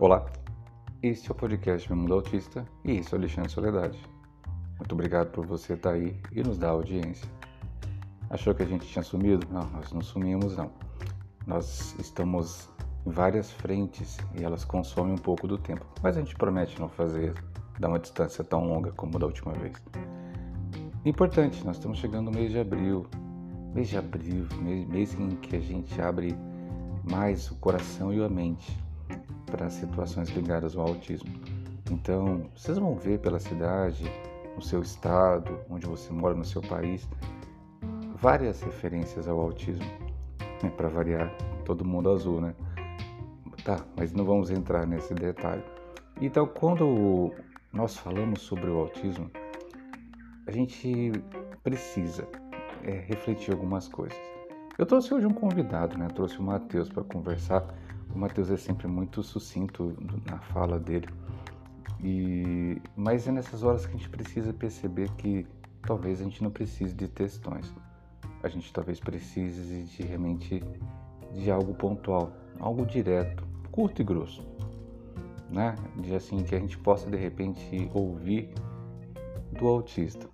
Olá, este é o podcast Meu Mundo Autista e esse é o Alexandre Soledade. Muito obrigado por você estar aí e nos dar audiência. Achou que a gente tinha sumido? Não, nós não sumimos não. Nós estamos em várias frentes e elas consomem um pouco do tempo, mas a gente promete não fazer dar uma distância tão longa como da última vez. Importante, nós estamos chegando no mês de abril, mês de abril, mês em que a gente abre mais o coração e a mente para situações ligadas ao autismo. Então, vocês vão ver pela cidade, no seu estado, onde você mora, no seu país, várias referências ao autismo. Né? Para variar, todo mundo azul, né? Tá, mas não vamos entrar nesse detalhe. Então, quando nós falamos sobre o autismo, a gente precisa é, refletir algumas coisas. Eu trouxe hoje um convidado, né? Trouxe o Matheus para conversar. O Matheus é sempre muito sucinto na fala dele. E mas é nessas horas que a gente precisa perceber que talvez a gente não precise de textões. A gente talvez precise de realmente de algo pontual, algo direto, curto e grosso, né? De assim que a gente possa de repente ouvir do autista.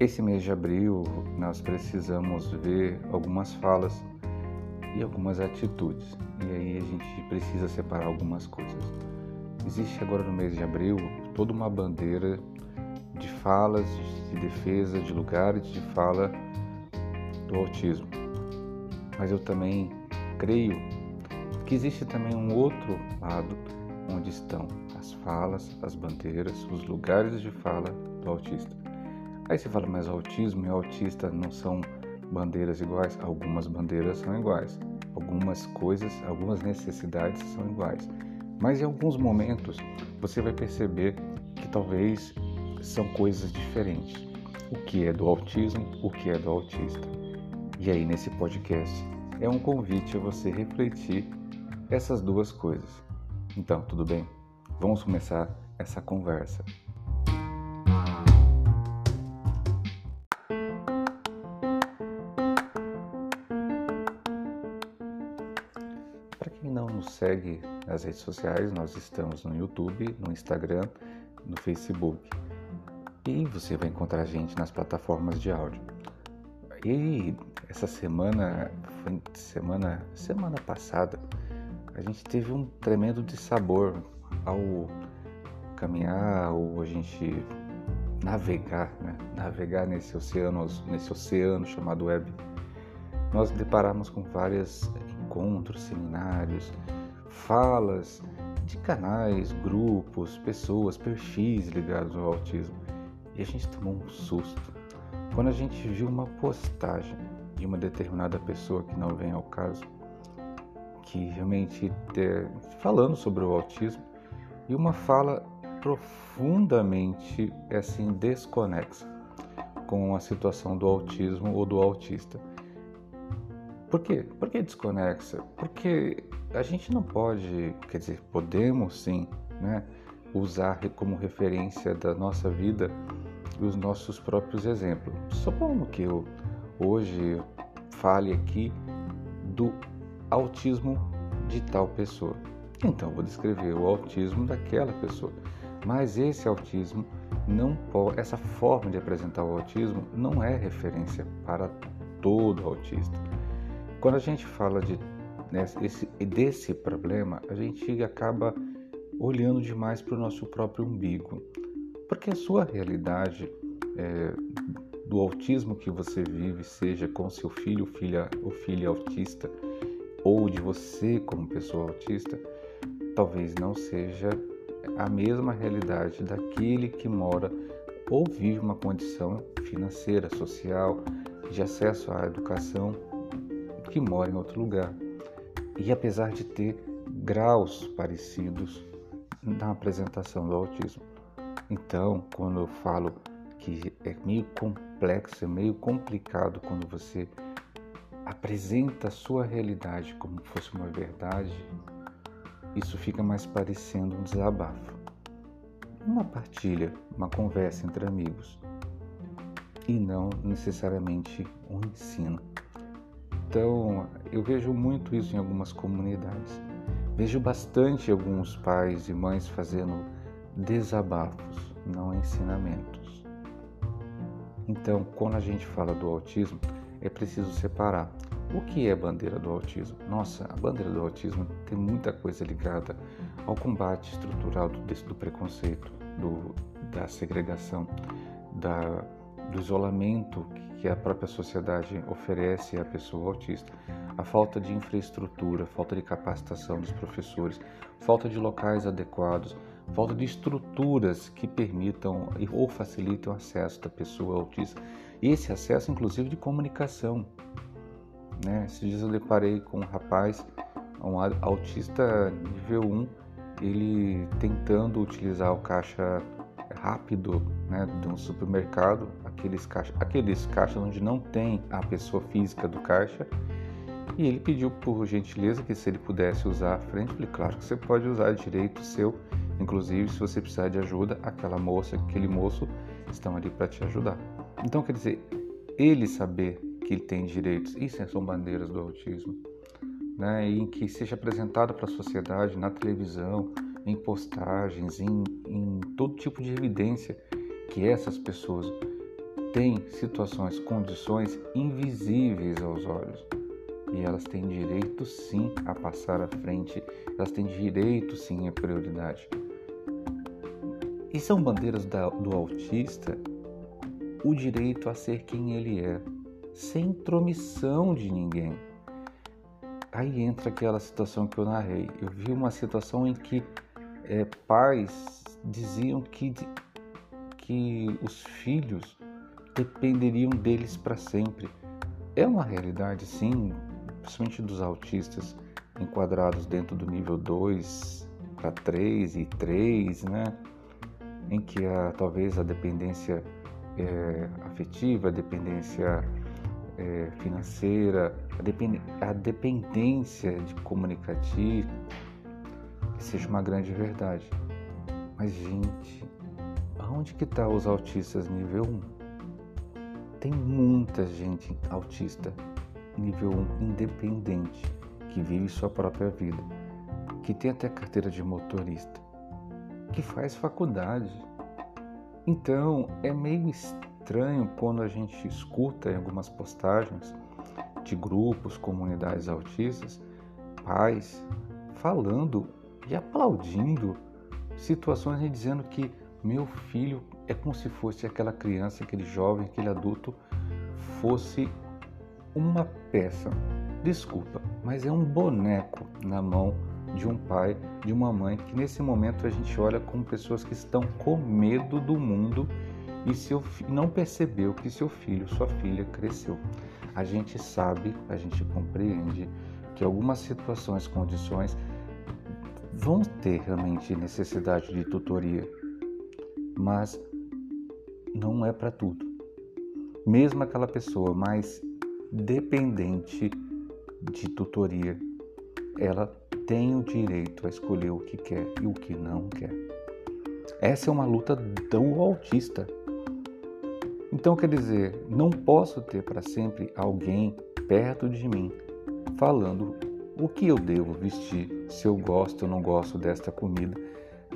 Esse mês de abril nós precisamos ver algumas falas e algumas atitudes. E aí a gente precisa separar algumas coisas. Existe agora no mês de abril toda uma bandeira de falas, de defesa, de lugares de fala do autismo. Mas eu também creio que existe também um outro lado onde estão as falas, as bandeiras, os lugares de fala do autista. Aí você fala, mas autismo e autista não são bandeiras iguais? Algumas bandeiras são iguais, algumas coisas, algumas necessidades são iguais. Mas em alguns momentos você vai perceber que talvez são coisas diferentes. O que é do autismo, o que é do autista. E aí nesse podcast é um convite a você refletir essas duas coisas. Então, tudo bem? Vamos começar essa conversa. Segue nas redes sociais, nós estamos no YouTube, no Instagram, no Facebook. E você vai encontrar a gente nas plataformas de áudio. E essa semana, semana, semana passada, a gente teve um tremendo dissabor ao caminhar, ou a gente navegar, né? navegar nesse oceano, nesse oceano chamado web. Nós deparamos com vários encontros, seminários, falas de canais, grupos, pessoas, perfis ligados ao autismo. E a gente tomou um susto quando a gente viu uma postagem de uma determinada pessoa que não vem ao caso, que realmente falando sobre o autismo e uma fala profundamente assim desconexa com a situação do autismo ou do autista. Por quê? Por que desconexa? Porque a gente não pode, quer dizer, podemos sim, né, usar como referência da nossa vida os nossos próprios exemplos. Supondo que eu hoje fale aqui do autismo de tal pessoa. Então, vou descrever o autismo daquela pessoa. Mas esse autismo não pode, essa forma de apresentar o autismo não é referência para todo autista. Quando a gente fala de né, esse, desse problema, a gente acaba olhando demais para o nosso próprio umbigo. Porque a sua realidade é, do autismo que você vive, seja com seu filho filha, ou filha autista, ou de você como pessoa autista, talvez não seja a mesma realidade daquele que mora ou vive uma condição financeira, social, de acesso à educação, que mora em outro lugar e apesar de ter graus parecidos na apresentação do autismo. Então, quando eu falo que é meio complexo, é meio complicado quando você apresenta a sua realidade como fosse uma verdade, isso fica mais parecendo um desabafo. Uma partilha, uma conversa entre amigos e não necessariamente um ensino. Então, eu vejo muito isso em algumas comunidades. Vejo bastante alguns pais e mães fazendo desabafos, não ensinamentos. Então, quando a gente fala do autismo, é preciso separar. O que é bandeira do autismo? Nossa, a bandeira do autismo tem muita coisa ligada ao combate estrutural do, do preconceito, do, da segregação, da, do isolamento que a própria sociedade oferece à pessoa autista, a falta de infraestrutura, falta de capacitação dos professores, falta de locais adequados, falta de estruturas que permitam ou facilitem o acesso da pessoa autista. Esse acesso, inclusive, de comunicação. Né? Esses dias eu deparei com um rapaz, um autista nível 1, ele tentando utilizar o caixa rápido né, de um supermercado, aqueles caixas, aqueles caixas onde não tem a pessoa física do caixa, e ele pediu por gentileza que se ele pudesse usar a frente, falei, claro que você pode usar direito seu, inclusive se você precisar de ajuda, aquela moça, aquele moço estão ali para te ajudar. Então quer dizer, ele saber que ele tem direitos, isso são bandeiras do autismo, né? em que seja apresentado para a sociedade na televisão, em postagens, em, em todo tipo de evidência que essas pessoas têm situações, condições invisíveis aos olhos. E elas têm direito sim a passar à frente, elas têm direito sim à prioridade. E são bandeiras da, do autista o direito a ser quem ele é, sem intromissão de ninguém. Aí entra aquela situação que eu narrei. Eu vi uma situação em que é, pais diziam que, que os filhos dependeriam deles para sempre. É uma realidade, sim, principalmente dos autistas enquadrados dentro do nível 2 para 3 e 3, né? em que a, talvez a dependência é, afetiva, a dependência é, financeira, a, depend, a dependência de comunicativa seja uma grande verdade. Mas, gente, aonde que está os autistas nível 1? Tem muita gente autista nível 1 independente, que vive sua própria vida, que tem até carteira de motorista, que faz faculdade. Então, é meio estranho quando a gente escuta em algumas postagens de grupos, comunidades autistas, pais falando e aplaudindo situações e dizendo que meu filho é como se fosse aquela criança, aquele jovem, aquele adulto fosse uma peça. Desculpa, mas é um boneco na mão de um pai, de uma mãe que nesse momento a gente olha como pessoas que estão com medo do mundo e seu, não percebeu que seu filho, sua filha cresceu. A gente sabe, a gente compreende que algumas situações, condições vão ter realmente necessidade de tutoria, mas não é para tudo. Mesmo aquela pessoa mais dependente de tutoria, ela tem o direito a escolher o que quer e o que não quer. Essa é uma luta do autista. Então, quer dizer, não posso ter para sempre alguém perto de mim falando o que eu devo vestir, se eu gosto ou não gosto desta comida.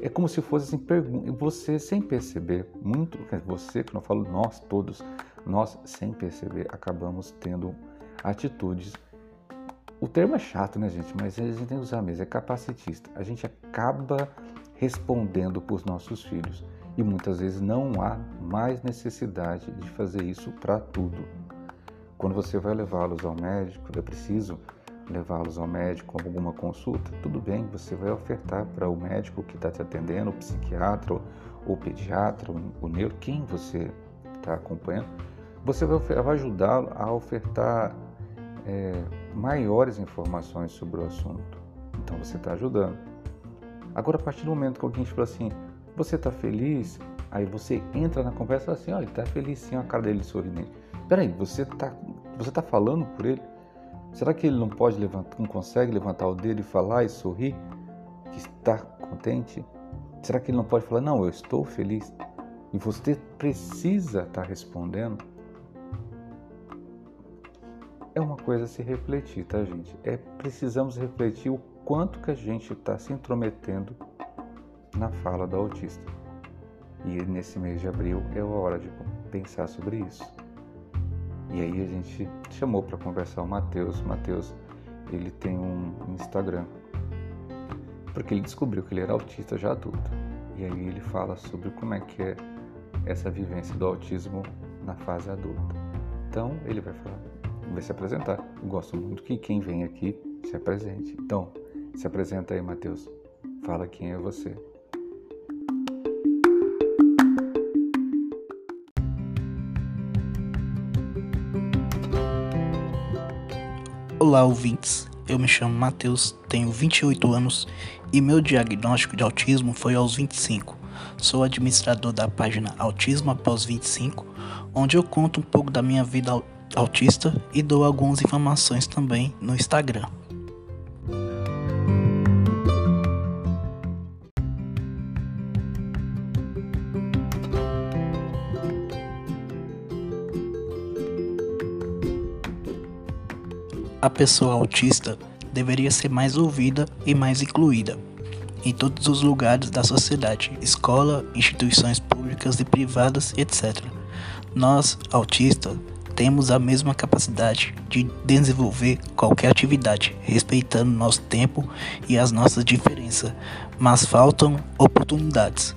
É como se fosse assim, você sem perceber, muito, você, quando eu falo nós todos, nós sem perceber acabamos tendo atitudes. O termo é chato, né, gente? Mas a gente tem que usar mesmo, é capacitista. A gente acaba respondendo por nossos filhos e muitas vezes não há mais necessidade de fazer isso para tudo. Quando você vai levá-los ao médico, é preciso levá-los ao médico com alguma consulta, tudo bem, você vai ofertar para o médico que está te atendendo, o psiquiatra, o pediatra, o neuro, quem você está acompanhando, você vai, vai ajudá-lo a ofertar é, maiores informações sobre o assunto. Então você está ajudando. Agora, a partir do momento que alguém fala assim, você está feliz? Aí você entra na conversa assim, olha, está feliz sim, a cara dele sorridente. Peraí, você está você tá falando por ele? Será que ele não pode levantar, não consegue levantar o dedo e falar e sorrir que está contente? Será que ele não pode falar, não, eu estou feliz? E você precisa estar respondendo? É uma coisa a se refletir, tá, gente? É precisamos refletir o quanto que a gente está se intrometendo na fala do autista. E nesse mês de abril é a hora de pensar sobre isso. E aí a gente chamou para conversar o Matheus. Matheus, ele tem um Instagram. Porque ele descobriu que ele era autista já adulto. E aí ele fala sobre como é que é essa vivência do autismo na fase adulta. Então ele vai falar, vai se apresentar. Eu gosto muito que quem vem aqui se apresente. Então, se apresenta aí, Matheus. Fala quem é você. Olá, ouvintes. Eu me chamo Matheus, tenho 28 anos e meu diagnóstico de autismo foi aos 25. Sou administrador da página Autismo Após 25, onde eu conto um pouco da minha vida autista e dou algumas informações também no Instagram. A pessoa autista deveria ser mais ouvida e mais incluída em todos os lugares da sociedade, escola, instituições públicas e privadas, etc. Nós, autistas, temos a mesma capacidade de desenvolver qualquer atividade, respeitando nosso tempo e as nossas diferenças, mas faltam oportunidades.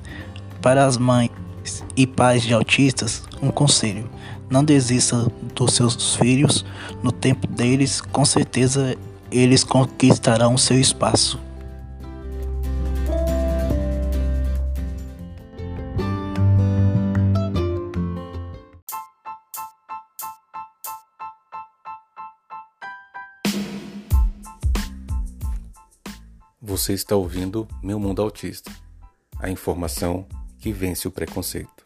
Para as mães e pais de autistas, um conselho: não desista dos seus filhos, no tempo deles, com certeza eles conquistarão seu espaço. Você está ouvindo Meu Mundo Autista a informação que vence o preconceito.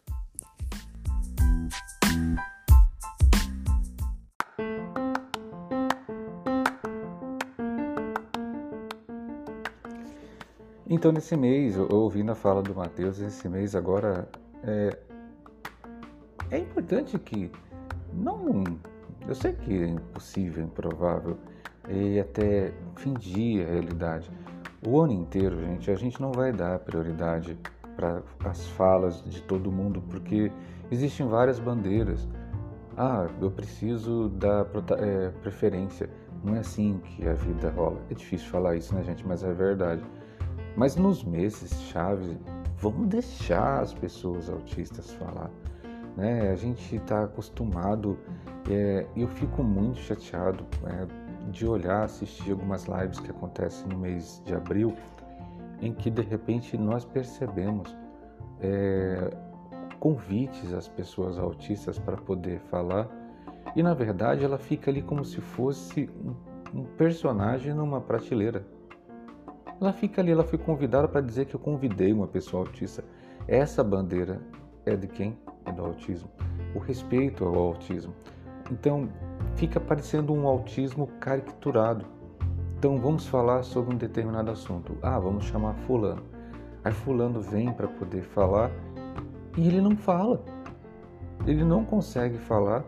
Então, nesse mês, ouvindo a fala do Mateus, esse mês agora é, é importante que não. Eu sei que é impossível, improvável, e até fingir a realidade. O ano inteiro, gente, a gente não vai dar prioridade para as falas de todo mundo, porque existem várias bandeiras. Ah, eu preciso dar é, preferência. Não é assim que a vida rola. É difícil falar isso, né, gente? Mas é verdade. Mas nos meses chave, vamos deixar as pessoas autistas falar. Né? A gente está acostumado, é, eu fico muito chateado é, de olhar, assistir algumas lives que acontecem no mês de abril, em que de repente nós percebemos é, convites às pessoas autistas para poder falar, e na verdade ela fica ali como se fosse um, um personagem numa prateleira. Ela fica ali, ela foi convidada para dizer que eu convidei uma pessoa autista. Essa bandeira é de quem? É do autismo. O respeito ao autismo. Então, fica parecendo um autismo caricaturado. Então, vamos falar sobre um determinado assunto. Ah, vamos chamar Fulano. Aí, Fulano vem para poder falar e ele não fala. Ele não consegue falar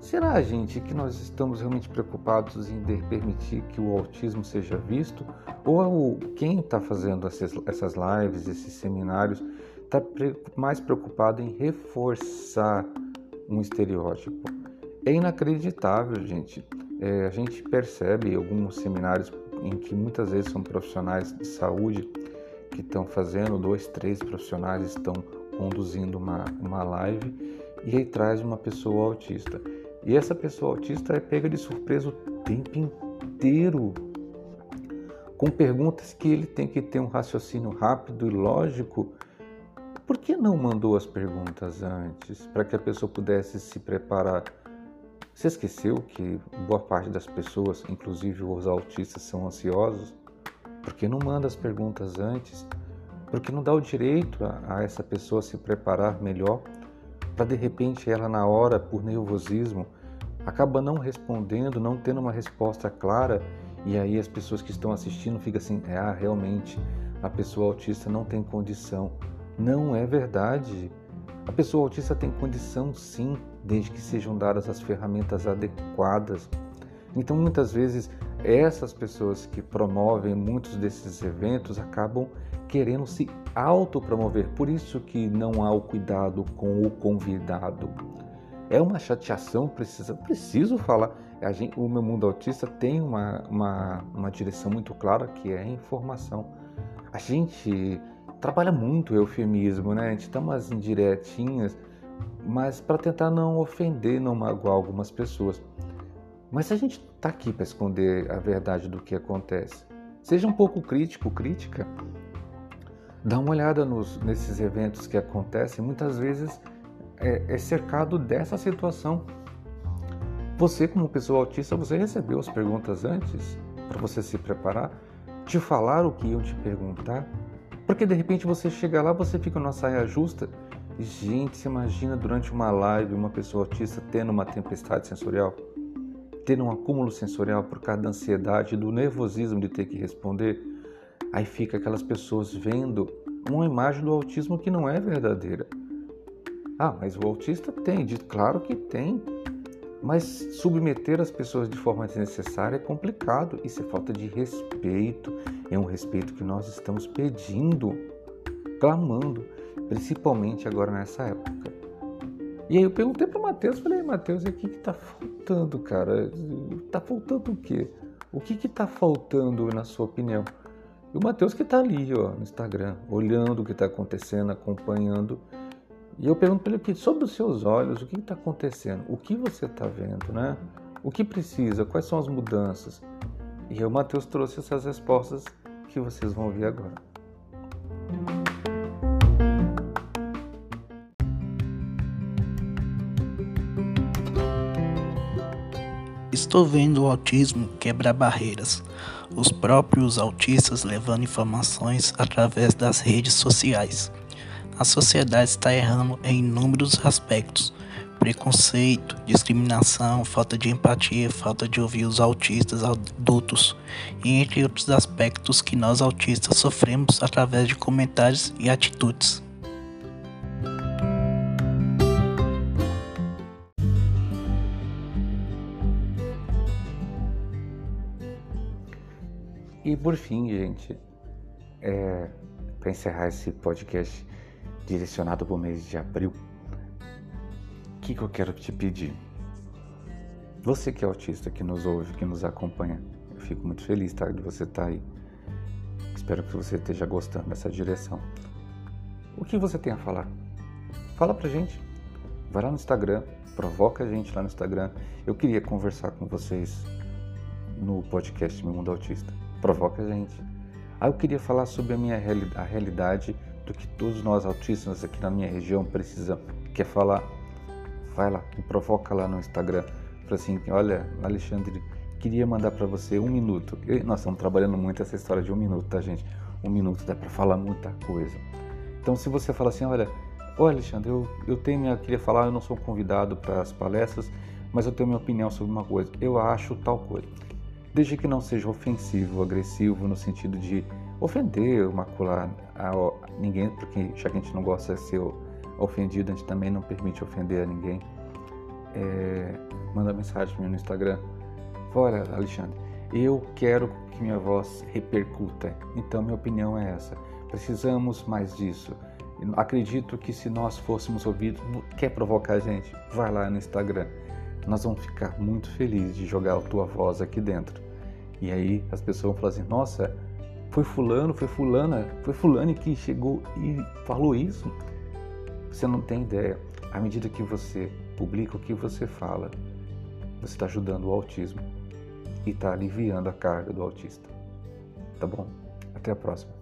Será, gente, que nós estamos realmente preocupados em permitir que o autismo seja visto? Ou quem está fazendo essas lives, esses seminários, está mais preocupado em reforçar um estereótipo? É inacreditável, gente. É, a gente percebe alguns seminários em que muitas vezes são profissionais de saúde que estão fazendo, dois, três profissionais estão conduzindo uma, uma live e aí traz uma pessoa autista. E essa pessoa autista é pega de surpresa o tempo inteiro com perguntas que ele tem que ter um raciocínio rápido e lógico. Por que não mandou as perguntas antes para que a pessoa pudesse se preparar? Você esqueceu que boa parte das pessoas, inclusive os autistas, são ansiosos? Por que não manda as perguntas antes? Porque não dá o direito a, a essa pessoa se preparar melhor para de repente ela na hora, por nervosismo, acaba não respondendo, não tendo uma resposta clara, e aí as pessoas que estão assistindo ficam assim, é, ah, realmente a pessoa autista não tem condição. Não é verdade. A pessoa autista tem condição sim, desde que sejam dadas as ferramentas adequadas. Então muitas vezes essas pessoas que promovem muitos desses eventos acabam querendo se autopromover. Por isso que não há o cuidado com o convidado. É uma chateação, precisa, preciso falar. Gente, o meu mundo autista tem uma, uma, uma direção muito clara que é a informação. A gente trabalha muito o eufemismo, né? A gente dá umas indiretinhas, mas para tentar não ofender, não magoar algumas pessoas. Mas a gente está aqui para esconder a verdade do que acontece. Seja um pouco crítico, crítica. Dá uma olhada nos, nesses eventos que acontecem, muitas vezes é, é cercado dessa situação. Você, como pessoa autista, você recebeu as perguntas antes para você se preparar? Te falar o que iam te perguntar? Porque de repente você chega lá, você fica numa saia justa. Gente, se imagina durante uma live uma pessoa autista tendo uma tempestade sensorial? ter um acúmulo sensorial por causa da ansiedade, do nervosismo de ter que responder, aí fica aquelas pessoas vendo uma imagem do autismo que não é verdadeira. Ah, mas o autista tem, claro que tem. Mas submeter as pessoas de forma desnecessária é complicado. Isso é falta de respeito. É um respeito que nós estamos pedindo, clamando, principalmente agora nessa época. E aí eu perguntei para o Matheus, falei, Matheus, o que está faltando, cara? Está faltando o quê? O que está faltando na sua opinião? E o Matheus que está ali, ó, no Instagram, olhando o que está acontecendo, acompanhando. E eu pergunto para ele aqui, sobre os seus olhos, o que está acontecendo? O que você está vendo, né? O que precisa? Quais são as mudanças? E o Matheus trouxe essas respostas que vocês vão ouvir agora. Estou vendo o autismo quebrar barreiras, os próprios autistas levando informações através das redes sociais. A sociedade está errando em inúmeros aspectos: preconceito, discriminação, falta de empatia, falta de ouvir os autistas adultos, e entre outros aspectos que nós autistas sofremos através de comentários e atitudes. E por fim, gente, é, para encerrar esse podcast direcionado para o mês de abril, o que, que eu quero te pedir? Você que é autista, que nos ouve, que nos acompanha, eu fico muito feliz tá, de você estar tá aí. Espero que você esteja gostando dessa direção. O que você tem a falar? Fala pra gente. Vai lá no Instagram, provoca a gente lá no Instagram. Eu queria conversar com vocês no podcast Meu Mundo Autista provoca a gente. Ah, eu queria falar sobre a minha reali a realidade do que todos nós autistas aqui na minha região precisamos. Quer falar? Vai lá, me provoca lá no Instagram. Fala assim, olha, Alexandre, queria mandar para você um minuto. nós estamos trabalhando muito essa história de um minuto, tá, gente? Um minuto dá para falar muita coisa. Então, se você fala assim, olha, ô Alexandre, eu, eu tenho minha, queria falar, eu não sou convidado para as palestras, mas eu tenho minha opinião sobre uma coisa. Eu acho tal coisa desde que não seja ofensivo, agressivo, no sentido de ofender, macular a ninguém, porque já que a gente não gosta de ser ofendido, a gente também não permite ofender a ninguém. É, manda mensagem para mim no Instagram. Olha, Alexandre, eu quero que minha voz repercuta. Então, minha opinião é essa. Precisamos mais disso. Acredito que se nós fôssemos ouvidos, quer provocar a gente? Vai lá no Instagram nós vamos ficar muito felizes de jogar a tua voz aqui dentro. E aí as pessoas vão falar assim: nossa, foi Fulano, foi Fulana, foi Fulane que chegou e falou isso. Você não tem ideia. À medida que você publica o que você fala, você está ajudando o autismo e está aliviando a carga do autista. Tá bom? Até a próxima.